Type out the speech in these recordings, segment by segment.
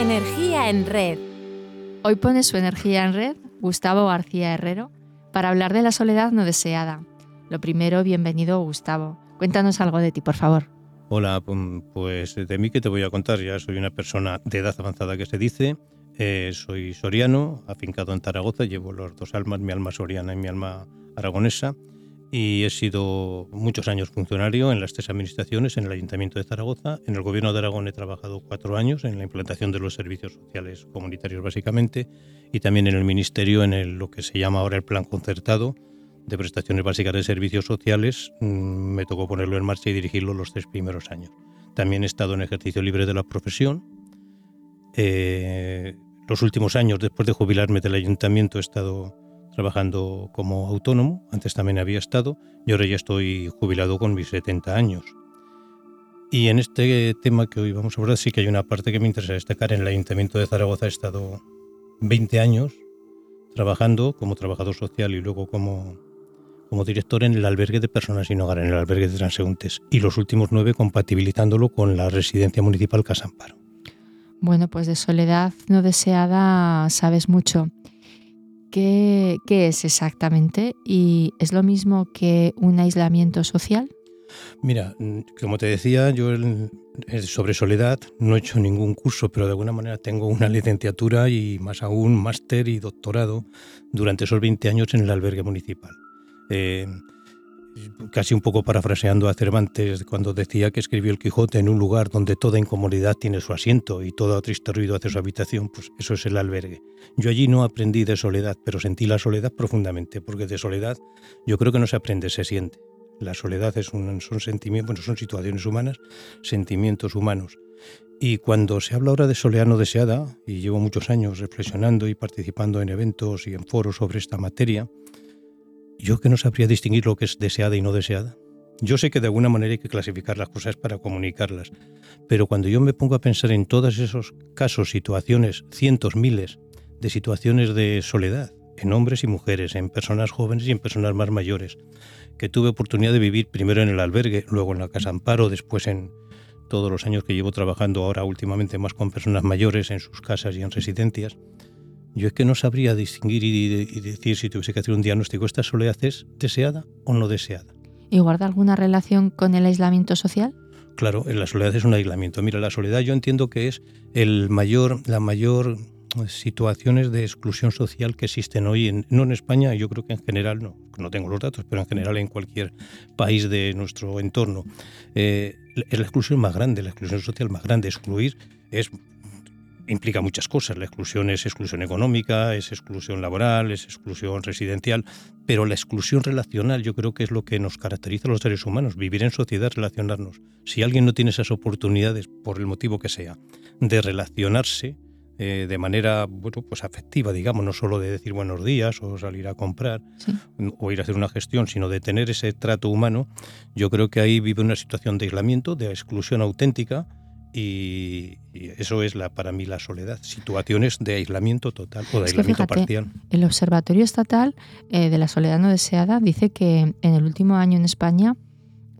Energía en red. Hoy pone su energía en red Gustavo García Herrero para hablar de la soledad no deseada. Lo primero, bienvenido Gustavo. Cuéntanos algo de ti, por favor. Hola, pues de mí que te voy a contar. Ya soy una persona de edad avanzada que se dice. Eh, soy soriano, afincado en Zaragoza. Llevo los dos almas, mi alma soriana y mi alma aragonesa y he sido muchos años funcionario en las tres administraciones, en el Ayuntamiento de Zaragoza. En el Gobierno de Aragón he trabajado cuatro años en la implantación de los servicios sociales comunitarios básicamente y también en el Ministerio en lo que se llama ahora el Plan Concertado de Prestaciones Básicas de Servicios Sociales. Mm, me tocó ponerlo en marcha y dirigirlo los tres primeros años. También he estado en ejercicio libre de la profesión. Eh, los últimos años, después de jubilarme del ayuntamiento, he estado trabajando como autónomo, antes también había estado, y ahora ya estoy jubilado con mis 70 años. Y en este tema que hoy vamos a hablar sí que hay una parte que me interesa destacar. En el Ayuntamiento de Zaragoza he estado 20 años trabajando como trabajador social y luego como, como director en el albergue de personas sin hogar, en el albergue de transeúntes, y los últimos nueve compatibilizándolo con la residencia municipal Casamparo. Bueno, pues de soledad no deseada sabes mucho. ¿Qué, es exactamente? ¿Y es lo mismo que un aislamiento social? Mira, mm, como te decía, yo sobre soledad no he hecho ningún curso, pero de alguna manera tengo una licenciatura y más aún máster y doctorado durante esos 20 años en el albergue municipal. Eh, casi un poco parafraseando a Cervantes cuando decía que escribió el Quijote en un lugar donde toda incomodidad tiene su asiento y todo triste ruido hace su habitación, pues eso es el albergue. Yo allí no aprendí de soledad, pero sentí la soledad profundamente, porque de soledad yo creo que no se aprende, se siente. La soledad es un, son sentimientos, bueno, son situaciones humanas, sentimientos humanos. Y cuando se habla ahora de soledad no deseada, y llevo muchos años reflexionando y participando en eventos y en foros sobre esta materia, yo que no sabría distinguir lo que es deseada y no deseada. Yo sé que de alguna manera hay que clasificar las cosas para comunicarlas, pero cuando yo me pongo a pensar en todos esos casos, situaciones, cientos, miles de situaciones de soledad, en hombres y mujeres, en personas jóvenes y en personas más mayores, que tuve oportunidad de vivir primero en el albergue, luego en la casa Amparo, después en todos los años que llevo trabajando ahora últimamente más con personas mayores en sus casas y en residencias, yo es que no sabría distinguir y, decir si tuviese que hacer un diagnóstico, ¿esta soledad es deseada o no deseada? ¿Y guarda alguna relación con el aislamiento social? Claro, la soledad es un aislamiento. Mira, la soledad yo entiendo que es el mayor, la mayor situaciones de exclusión social que existen hoy, en, no en España, yo creo que en general, no, no tengo los datos, pero en general en cualquier país de nuestro entorno. Eh, es la exclusión más grande, la exclusión social más grande. Excluir es implica muchas cosas. La exclusión es exclusión económica, es exclusión laboral, es exclusión residencial, pero la exclusión relacional yo creo que es lo que nos caracteriza a los seres humanos, vivir en sociedad, relacionarnos. Si alguien no tiene esas oportunidades, por el motivo que sea, de relacionarse eh, de manera bueno, pues afectiva, digamos, no solo de decir buenos días o salir a comprar o ir a hacer una gestión, sino de tener ese trato humano, yo creo que ahí vive una situación de aislamiento, de exclusión auténtica, y, eso es la, para mí la soledad, situaciones de aislamiento total o de aislamiento parcial. El Observatorio Estatal eh, de la Soledad No Deseada dice que en el último año en España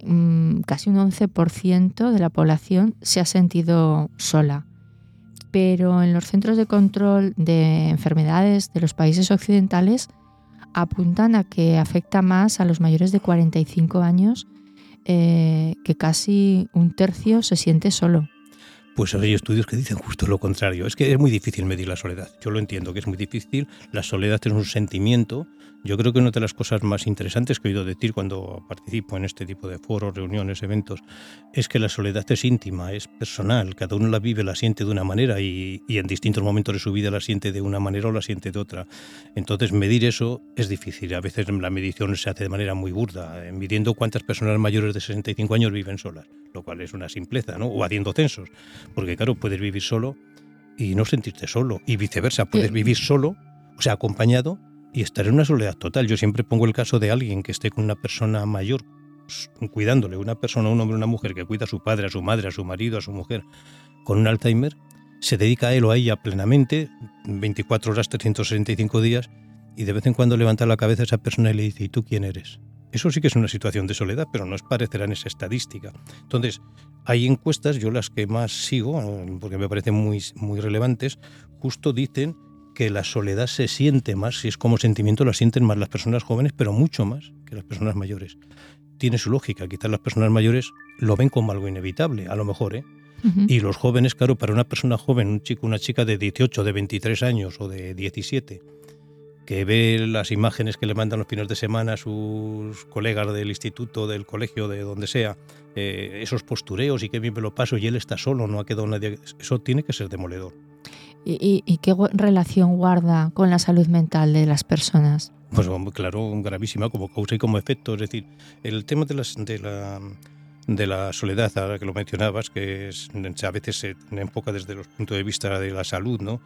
mm, casi un 11% de la población se ha sentido sola. Pero en los centros de control de enfermedades de los países occidentales apuntan a que afecta más a los mayores de 45 años, eh, que casi un tercio se siente solo. Pues hay estudios que dicen justo lo contrario. Es que es muy difícil medir la soledad. Yo lo entiendo que es muy difícil. La soledad es un sentimiento. Yo creo que una de las cosas más interesantes que he oído decir cuando participo en este tipo de foros, reuniones, eventos, es que la soledad es íntima, es personal. Cada uno la vive, la siente de una manera y, y en distintos momentos de su vida la siente de una manera o la siente de otra. Entonces medir eso es difícil. A veces la medición se hace de manera muy burda, eh, midiendo cuántas personas mayores de 65 años viven solas, lo cual es una simpleza, ¿no? O haciendo censos. Porque claro, puedes vivir solo y no sentirte solo. Y viceversa, puedes vivir solo, o sea, acompañado, y estar en una soledad total. Yo siempre pongo el caso de alguien que esté con una persona mayor, cuidándole, una persona, un hombre, una mujer que cuida a su padre, a su madre, a su marido, a su mujer, con un Alzheimer, se dedica a él o a ella plenamente, 24 horas, 365 días, y de vez en cuando levanta la cabeza esa persona y le dice, ¿y tú quién eres? Eso sí que es una situación de soledad, pero no es parecerá en esa estadística. Entonces, hay encuestas, yo las que más sigo, porque me parecen muy, muy relevantes, justo dicen que la soledad se siente más, si es como sentimiento, la sienten más las personas jóvenes, pero mucho más que las personas mayores. Tiene su lógica, quizás las personas mayores lo ven como algo inevitable, a lo mejor, ¿eh? Y los jóvenes, claro, para una persona joven, un chico, una chica de 18, de 23 años o de 17, que ve las imágenes que le mandan los fines de semana a sus colegas del instituto, del colegio, de donde sea, eh, esos postureos y que bien me lo paso y él está solo, no ha quedado nadie, eso tiene que ser demoledor. ¿Y, qué relación guarda con la salud mental de las personas? Pues claro, gravísima como causa y como efecto. Es decir, el tema de, las, de la de la soledad, ahora que lo mencionabas, que es, a veces se enfoca desde los puntos de vista de la salud, ¿no?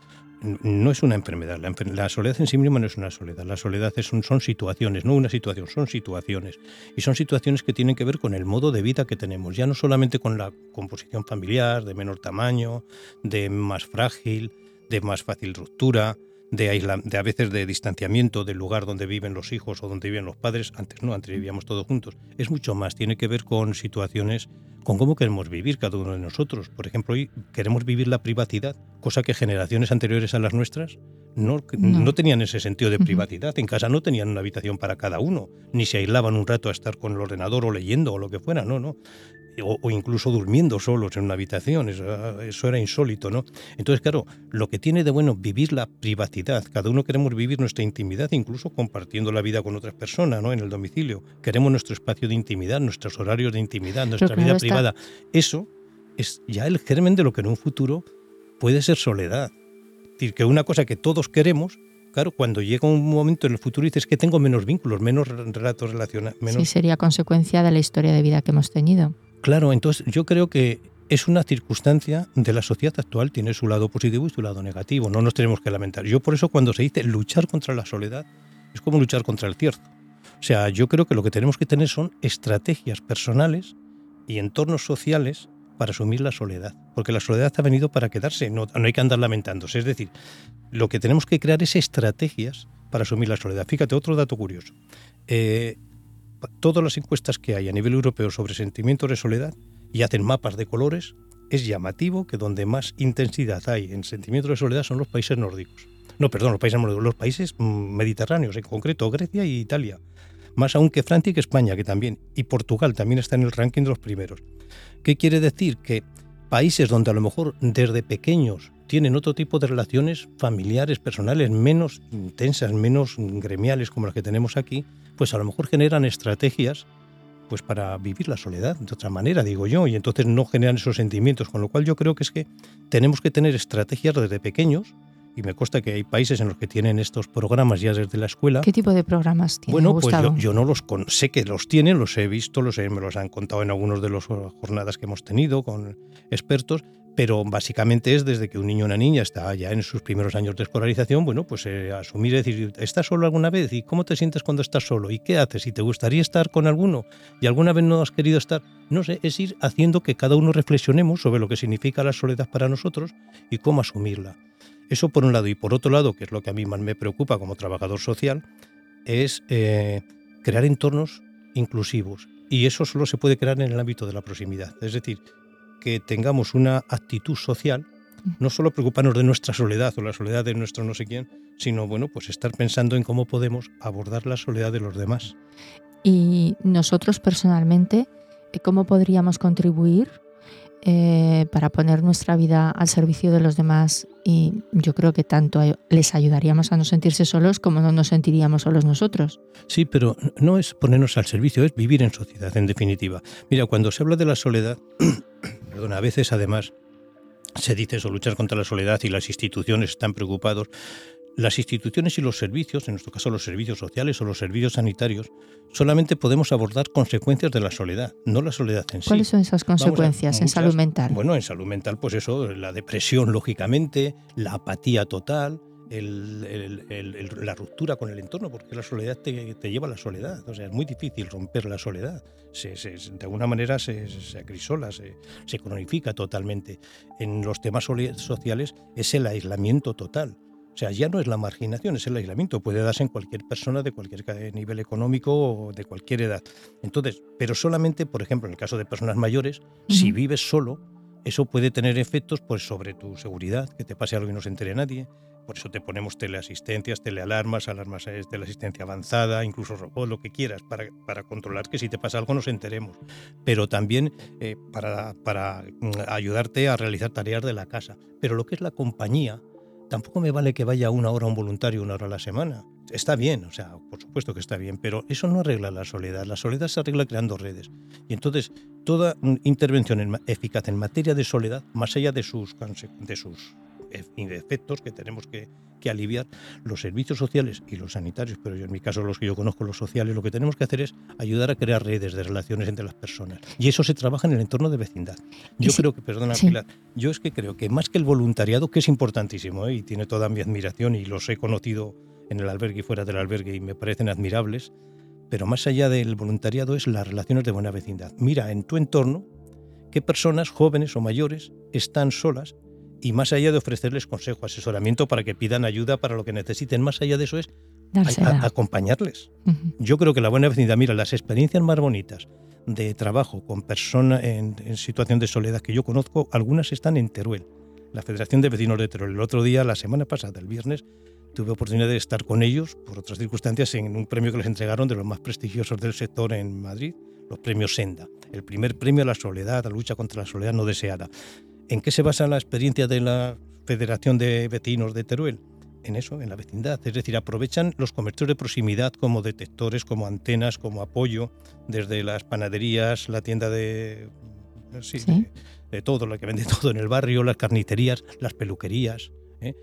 No es una enfermedad. La, soledad en sí misma no es una soledad. La soledad es son situaciones, no una situación, son situaciones. Y son situaciones que tienen que ver con el modo de vida que tenemos, ya no solamente con la composición familiar, de menor tamaño, de más frágil, de más fácil ruptura, de, de a veces de distanciamiento del lugar donde viven los hijos o donde viven los padres. Antes no, antes vivíamos todos juntos. Es mucho más, tiene que ver con situaciones, con cómo queremos vivir cada uno de nosotros. Por ejemplo, hoy queremos vivir la privacidad, cosa que generaciones anteriores a las nuestras no, no. tenían ese sentido de privacidad. En casa no tenían una habitación para cada uno, ni se aislaban un rato a estar con el ordenador o leyendo o lo que fuera, no, no o, incluso durmiendo solos en una habitación, eso, era insólito, ¿no? Entonces, claro, lo que tiene de bueno vivir la privacidad, cada uno queremos vivir nuestra intimidad, incluso compartiendo la vida con otras personas, ¿no? En el domicilio, queremos nuestro espacio de intimidad, nuestros horarios de intimidad, nuestra vida privada. Eso es ya el germen de lo que en un futuro puede ser soledad. Es decir, que una cosa que todos queremos, claro, cuando llega un momento en el futuro dices que tengo menos vínculos, menos relatos relacionados. Sí, sería consecuencia de la historia de vida que hemos tenido. Claro, entonces yo creo que es una circunstancia de la sociedad actual, tiene su lado positivo y su lado negativo, no nos tenemos que lamentar. Yo por eso cuando se dice luchar contra la soledad, es como luchar contra el cierto. O sea, yo creo que lo que tenemos que tener son estrategias personales y entornos sociales para asumir la soledad, porque la soledad ha venido para quedarse, no, hay que andar lamentándose. Es decir, lo que tenemos que crear es estrategias para asumir la soledad. Fíjate, otro dato curioso. Eh, todas las encuestas que hay a nivel europeo sobre sentimientos de soledad y hacen mapas de colores, es llamativo que donde más intensidad hay en sentimientos de soledad son los países nórdicos. No, perdón, los países nórdicos, los países mm, mediterráneos, en concreto Grecia y Italia. Más aún que Francia y España, que también. Y Portugal también está en el ranking de los primeros. ¿Qué quiere decir? Que países donde a lo mejor desde pequeños tienen otro tipo de relaciones familiares, personales, menos intensas, menos gremiales como las que tenemos aquí, pues a lo mejor generan estrategias pues para vivir la soledad de otra manera, digo yo, y entonces no generan esos sentimientos, con lo cual yo creo que es que tenemos que tener estrategias desde pequeños, y me consta que hay países en los que tienen estos programas ya desde la escuela. ¿Qué tipo de programas tienen? Bueno, pues yo, no los sé que los tienen, los he visto, los me los han contado en algunos de las jornadas que hemos tenido con expertos, pero básicamente es desde que un niño o una niña está ya en sus primeros años de escolarización, bueno, pues eh, asumir, decir, ¿estás solo alguna vez? ¿Y cómo te sientes cuando estás solo? ¿Y qué haces? ¿Y te gustaría estar con alguno? ¿Y alguna vez no has querido estar? No sé, es ir haciendo que cada uno reflexionemos sobre lo que significa la soledad para nosotros y cómo asumirla. Eso por un lado. Y por otro lado, que es lo que a mí más me preocupa como trabajador social, es eh, crear entornos inclusivos. Y eso solo se puede crear en el ámbito de la proximidad. Es decir, que tengamos una actitud social, no solo preocuparnos de nuestra soledad o la soledad de nuestro no sé quién, sino bueno, pues estar pensando en cómo podemos abordar la soledad de los demás. Y nosotros personalmente, ¿cómo podríamos contribuir eh, para poner nuestra vida al servicio de los demás? Y yo creo que tanto les ayudaríamos a no sentirse solos como no nos sentiríamos solos nosotros. Sí, pero no es ponernos al servicio, es vivir en sociedad, en definitiva. Mira, cuando se habla de la soledad, a veces además se dice eso, luchar contra la soledad y las instituciones están preocupados. Las instituciones y los servicios, en nuestro caso los servicios sociales o los servicios sanitarios, solamente podemos abordar consecuencias de la soledad, no la soledad en sí. ¿Cuáles son esas consecuencias en salud mental? Bueno, en salud mental, pues eso, la depresión, lógicamente, la apatía total, la ruptura con el entorno, porque la soledad te, lleva a la soledad. O sea, es muy difícil romper la soledad. de alguna manera se, acrisola, se, cronifica totalmente. En los temas sociales es el aislamiento total. O sea, ya no es la marginación, es el aislamiento. Puede darse en cualquier persona de cualquier nivel económico o de cualquier edad. Entonces, pero solamente, por ejemplo, en el caso de personas mayores, si vives solo, eso puede tener efectos pues, sobre tu seguridad, que te pase algo y no se entere nadie. Por eso te ponemos teleasistencias, telealarmas, alarmas de teleasistencia avanzada, incluso robot, lo que quieras, para, para, controlar que si te pasa algo nos enteremos. Pero también eh, para, para mm, ayudarte a realizar tareas de la casa. Pero lo que es la compañía, tampoco me vale que vaya una hora un voluntario una hora a la semana. Está bien, o sea, por supuesto que está bien, pero eso no arregla la soledad. La soledad se arregla creando redes. Y entonces, toda intervención eficaz en materia de soledad, más allá de sus, de sus efectos que tenemos que, que, aliviar, los servicios sociales y los sanitarios, pero yo en mi caso los que yo conozco, los sociales, lo que tenemos que hacer es ayudar a crear redes de relaciones entre las personas. Y eso se trabaja en el entorno de vecindad. Yo creo que, perdona Pilar, yo es que creo que más que el voluntariado, que es importantísimo ¿eh? y tiene toda mi admiración y los he conocido en el albergue y fuera del albergue y me parecen admirables, pero más allá del voluntariado es las relaciones de buena vecindad. Mira en tu entorno qué personas jóvenes o mayores están solas y más allá de ofrecerles consejo, asesoramiento para que pidan ayuda para lo que necesiten, más allá de eso es acompañarles. Yo creo que la buena vecindad, mira, las experiencias más bonitas de trabajo con personas en, situación de soledad que yo conozco, algunas están en Teruel, la Federación de Vecinos de Teruel. El otro día, la semana pasada, el viernes, tuve oportunidad de estar con ellos, por otras circunstancias, en un premio que les entregaron de los más prestigiosos del sector en Madrid, los premios Senda. El primer premio a la soledad, a la lucha contra la soledad no deseada. ¿En qué se basa la experiencia de la Federación de Vecinos de Teruel? En eso, en la vecindad. Es decir, aprovechan los comercios de proximidad como detectores, como antenas, como apoyo, desde las panaderías, la tienda de, sí, De, todo, lo que vende todo en el barrio, las carnicerías, las peluquerías. ¿eh?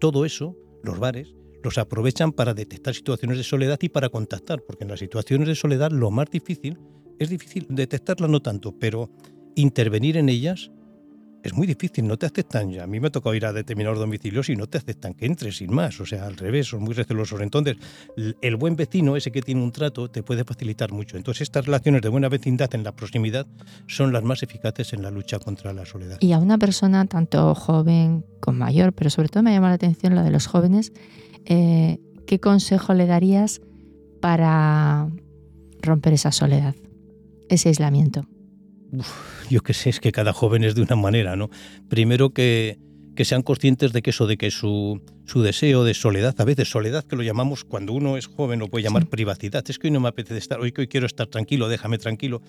Todo eso los bares, los aprovechan para detectar situaciones de soledad y para contactar, porque en las situaciones de soledad lo más difícil es difícil detectarlas no tanto, pero intervenir en ellas es muy difícil, no te aceptan. Ya. A mí me ha tocado ir a determinados domicilios y no te aceptan que entres sin más, o sea, al revés, son muy recelosos. Entonces, el buen vecino, ese que tiene un trato, te puede facilitar mucho. Entonces, estas relaciones de buena vecindad en la proximidad son las más eficaces en la lucha contra la soledad. Y a una persona, tanto joven como mayor, pero sobre todo me llama la atención la de los jóvenes, eh, ¿qué consejo le darías para romper esa soledad, ese aislamiento? Yo qué sé, es que cada joven es de una manera, ¿no? Primero que, que sean conscientes de que eso, de que su, su, deseo de soledad, a veces soledad que lo llamamos cuando uno es joven, lo puede llamar privacidad, es que hoy no me apetece estar, hoy que hoy quiero estar tranquilo, déjame tranquilo,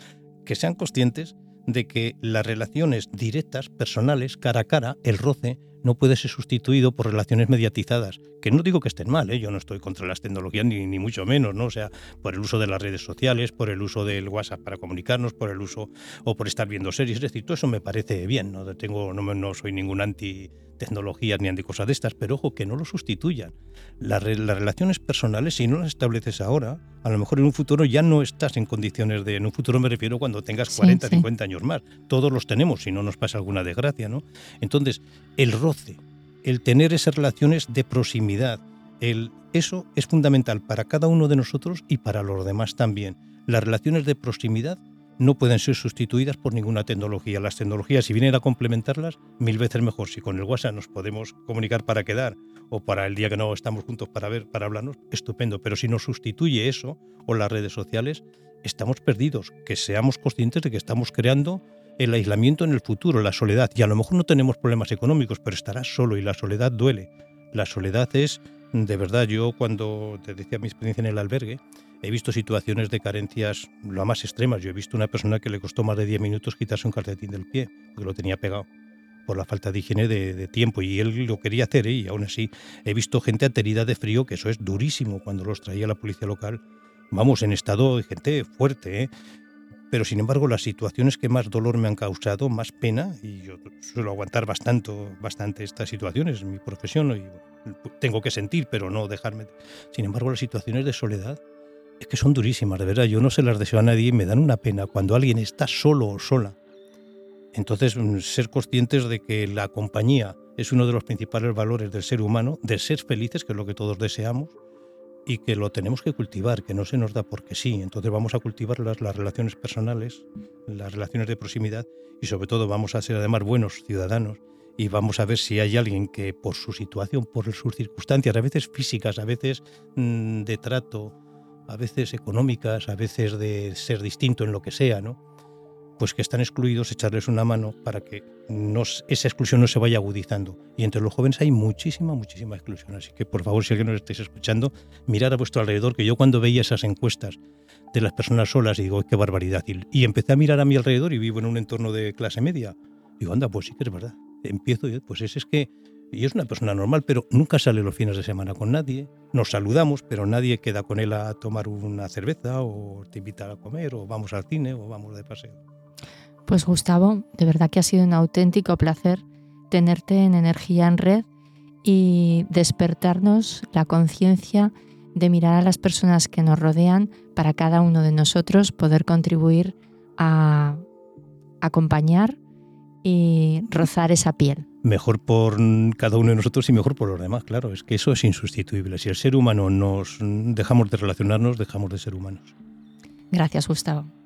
que sean conscientes de que las relaciones directas, personales, cara a cara, el roce, no puede ser sustituido por relaciones mediatizadas, que no digo que estén mal, ¿eh? yo no estoy contra las tecnologías ni, ni, mucho menos, ¿no? O sea, por el uso de las redes sociales, por el uso del WhatsApp para comunicarnos, por el uso o por estar viendo series, es decir, todo eso me parece bien, no tengo no, no soy ningún anti tecnologías ni anti cosas de estas, pero ojo, que no lo sustituyan. Las, las, relaciones personales, si no las estableces ahora, a lo mejor en un futuro ya no estás en condiciones de, en un futuro me refiero cuando tengas 40, 50 años más, todos los tenemos, si no nos pasa alguna desgracia, ¿no? Entonces, el roce, el tener esas relaciones de proximidad, el, eso es fundamental para cada uno de nosotros y para los demás también. Las relaciones de proximidad no pueden ser sustituidas por ninguna tecnología. Las tecnologías, si vienen a complementarlas, mil veces mejor. Si con el WhatsApp nos podemos comunicar para quedar o para el día que no estamos juntos para ver, para hablarnos, estupendo. Pero si nos sustituye eso o las redes sociales, estamos perdidos. Que seamos conscientes de que estamos creando el aislamiento en el futuro, la soledad. Y a lo mejor no tenemos problemas económicos, pero estarás solo y la soledad duele. La soledad es, de verdad, yo cuando te decía mi experiencia en el albergue, he visto situaciones de carencias lo más extremas. Yo he visto una persona que le costó más de 10 minutos quitarse un calcetín del pie, porque lo tenía pegado por la falta de higiene de, tiempo y él lo quería hacer ¿eh? y aún así he visto gente aterida de frío, que eso es durísimo cuando los traía la policía local. Vamos, en estado de gente fuerte, ¿eh? pero sin embargo las situaciones que más dolor me han causado, más pena, y yo suelo aguantar bastante, bastante estas situaciones, en mi profesión, y tengo que sentir, pero no dejarme. Sin embargo, las situaciones de soledad es que son durísimas, de verdad, yo no se las deseo a nadie y me dan una pena cuando alguien está solo o sola. Entonces, mm, ser conscientes de que la compañía es uno de los principales valores del ser humano, de ser felices, que es lo que todos deseamos, y que lo tenemos que cultivar, que no se nos da porque sí. Entonces vamos a cultivar las, las relaciones personales, las relaciones de proximidad y sobre todo vamos a ser además buenos ciudadanos y vamos a ver si hay alguien que por su situación, por sus circunstancias, a veces físicas, a veces mm, de trato, a veces económicas, a veces de ser distinto en lo que sea, ¿no? pues que están excluidos, echarles una mano para que esa exclusión no se vaya agudizando. Y entre los jóvenes hay muchísima, muchísima exclusión. Así que, por favor, si alguien nos estáis escuchando, mirar a vuestro alrededor, que yo cuando veía esas encuestas de las personas solas, digo, qué barbaridad. Y, empecé a mirar a mi alrededor y vivo en un entorno de clase media. Digo, anda, pues sí que es verdad. Empiezo, y pues ese es que y es una persona normal, pero nunca sale los fines de semana con nadie. Nos saludamos, pero nadie queda con él a tomar una cerveza o te invita a comer o vamos al cine o vamos de paseo. Pues Gustavo, de verdad que ha sido un auténtico placer tenerte en Energía en Red y despertarnos la conciencia de mirar a las personas que nos rodean para cada uno de nosotros poder contribuir a acompañar y rozar esa piel. Mejor por cada uno de nosotros y mejor por los demás, claro, es que eso es insustituible. Si el ser humano nos dejamos de relacionarnos, dejamos de ser humanos. Gracias, Gustavo.